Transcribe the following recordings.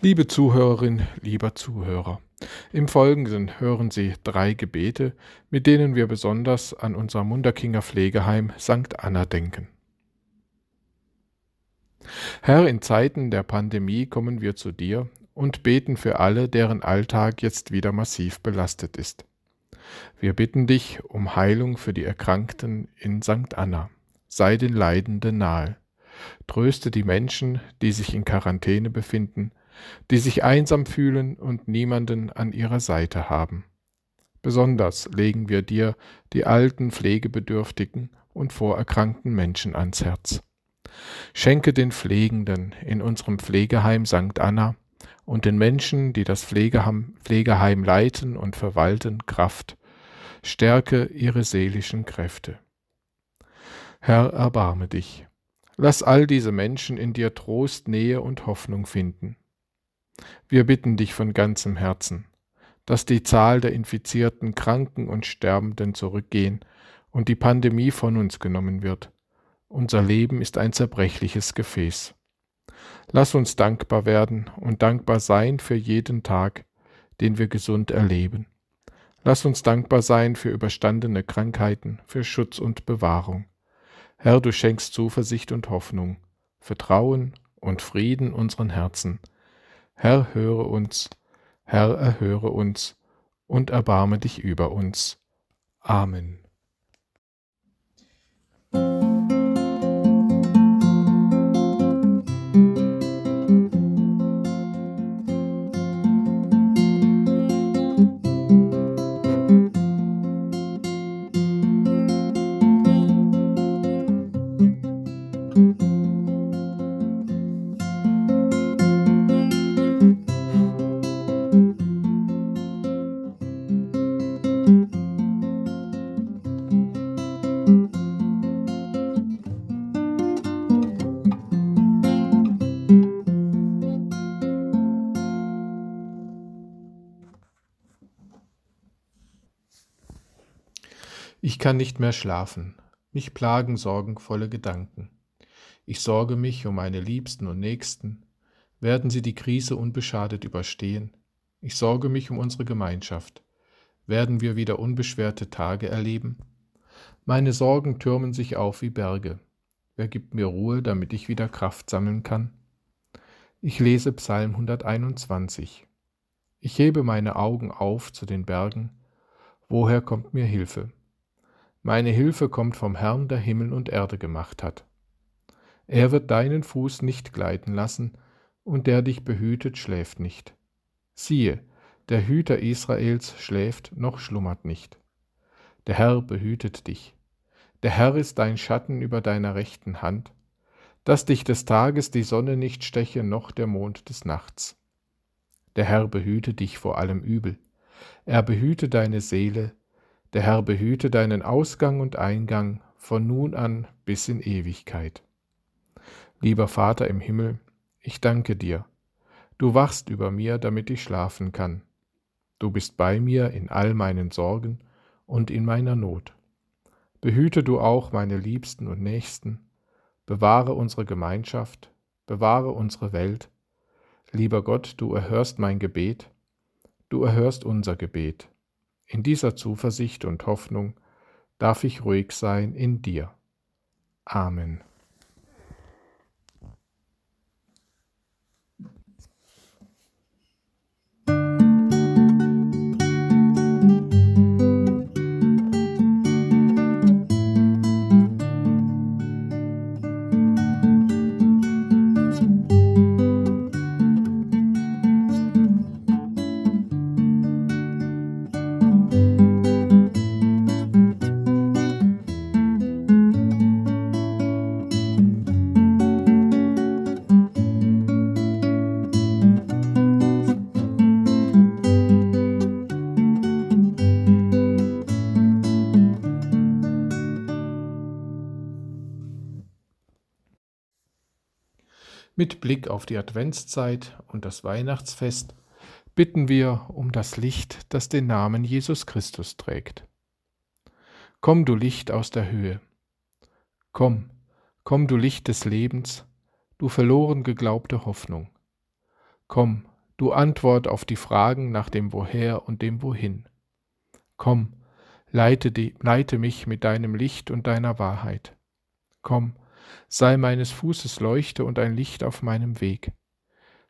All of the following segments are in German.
Liebe Zuhörerin, lieber Zuhörer, im Folgenden hören Sie drei Gebete, mit denen wir besonders an unser Munderkinger Pflegeheim St. Anna denken. Herr, in Zeiten der Pandemie kommen wir zu dir und beten für alle, deren Alltag jetzt wieder massiv belastet ist. Wir bitten dich um Heilung für die Erkrankten in St. Anna. Sei den Leidenden nahe. Tröste die Menschen, die sich in Quarantäne befinden, die sich einsam fühlen und niemanden an ihrer Seite haben. Besonders legen wir dir die alten, pflegebedürftigen und vorerkrankten Menschen ans Herz. Schenke den Pflegenden in unserem Pflegeheim St. Anna und den Menschen, die das Pflegeheim, Pflegeheim leiten und verwalten, Kraft. Stärke ihre seelischen Kräfte. Herr, erbarme dich. Lass all diese Menschen in dir Trost, Nähe und Hoffnung finden. Wir bitten dich von ganzem Herzen, dass die Zahl der infizierten Kranken und Sterbenden zurückgehen und die Pandemie von uns genommen wird. Unser Leben ist ein zerbrechliches Gefäß. Lass uns dankbar werden und dankbar sein für jeden Tag, den wir gesund erleben. Lass uns dankbar sein für überstandene Krankheiten, für Schutz und Bewahrung. Herr, du schenkst Zuversicht und Hoffnung, Vertrauen und Frieden unseren Herzen. Herr, höre uns, Herr, erhöre uns und erbarme dich über uns. Amen. Ich kann nicht mehr schlafen, mich plagen sorgenvolle Gedanken. Ich sorge mich um meine Liebsten und Nächsten. Werden sie die Krise unbeschadet überstehen? Ich sorge mich um unsere Gemeinschaft. Werden wir wieder unbeschwerte Tage erleben? Meine Sorgen türmen sich auf wie Berge. Wer gibt mir Ruhe, damit ich wieder Kraft sammeln kann? Ich lese Psalm 121. Ich hebe meine Augen auf zu den Bergen. Woher kommt mir Hilfe? Meine Hilfe kommt vom Herrn, der Himmel und Erde gemacht hat. Er wird deinen Fuß nicht gleiten lassen, und der dich behütet, schläft nicht. Siehe, der Hüter Israels schläft noch schlummert nicht. Der Herr behütet dich. Der Herr ist dein Schatten über deiner rechten Hand, dass dich des Tages die Sonne nicht steche, noch der Mond des Nachts. Der Herr behüte dich vor allem Übel. Er behüte deine Seele, der Herr behüte deinen Ausgang und Eingang von nun an bis in Ewigkeit. Lieber Vater im Himmel, ich danke dir. Du wachst über mir, damit ich schlafen kann. Du bist bei mir in all meinen Sorgen und in meiner Not. Behüte du auch meine Liebsten und Nächsten, bewahre unsere Gemeinschaft, bewahre unsere Welt. Lieber Gott, du erhörst mein Gebet, du erhörst unser Gebet. In dieser Zuversicht und Hoffnung darf ich ruhig sein in dir. Amen. Mit Blick auf die Adventszeit und das Weihnachtsfest bitten wir um das Licht, das den Namen Jesus Christus trägt. Komm, du Licht aus der Höhe. Komm, komm, du Licht des Lebens, du verloren geglaubte Hoffnung. Komm, du Antwort auf die Fragen nach dem Woher und dem Wohin. Komm, leite, die, leite mich mit deinem Licht und deiner Wahrheit. Komm, sei meines Fußes Leuchte und ein Licht auf meinem Weg.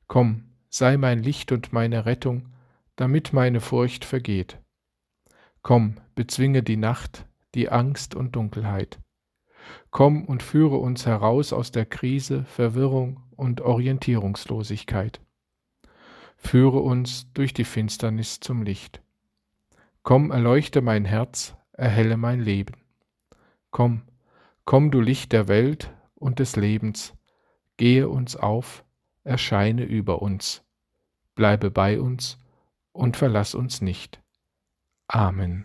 Komm, sei mein Licht und meine Rettung, damit meine Furcht vergeht. Komm, bezwinge die Nacht, die Angst und Dunkelheit. Komm und führe uns heraus aus der Krise, Verwirrung und Orientierungslosigkeit. Führe uns durch die Finsternis zum Licht. Komm, erleuchte mein Herz, erhelle mein Leben. Komm, komm du Licht der Welt und des Lebens, gehe uns auf, erscheine über uns, bleibe bei uns und verlass uns nicht. Amen.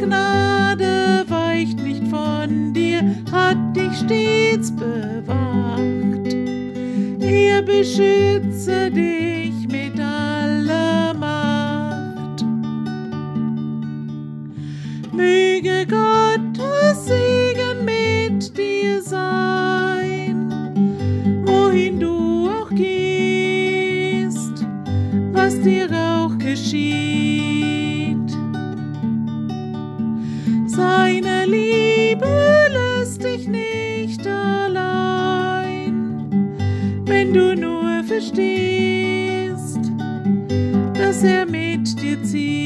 Gnade weicht nicht von dir, hat dich stets bewacht. Er beschütze dich. Du nur verstehst, dass er mit dir zieht.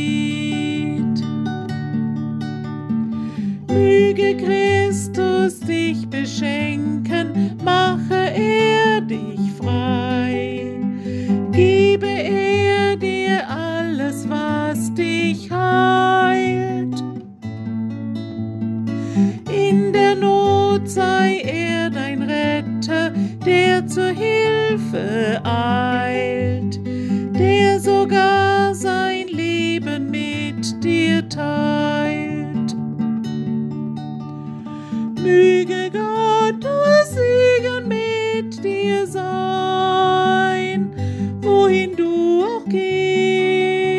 Mit dir teilt. Möge Gottes Segen mit dir sein, wohin du auch gehst,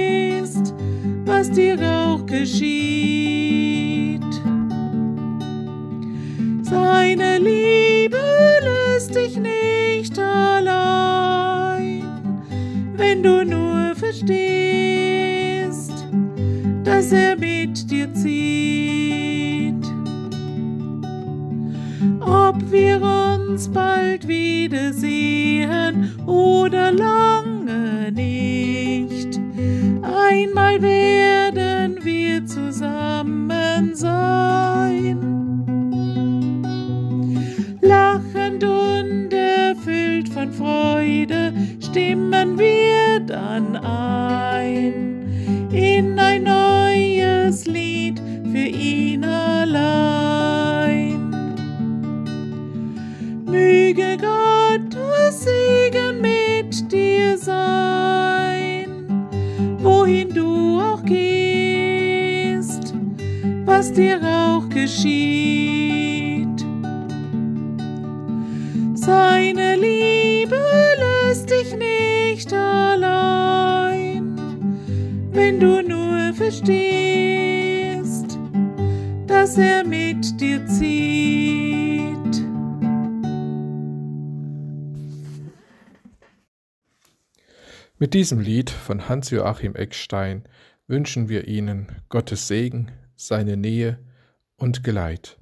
was dir auch geschieht. Seine Liebe lässt dich nicht allein, wenn du nur verstehst, wir uns bald wiedersehen. oder was dir auch geschieht. Seine Liebe lässt dich nicht allein, wenn du nur verstehst, dass er mit dir zieht. Mit diesem Lied von Hans-Joachim Eckstein wünschen wir Ihnen Gottes Segen, seine Nähe und Geleit.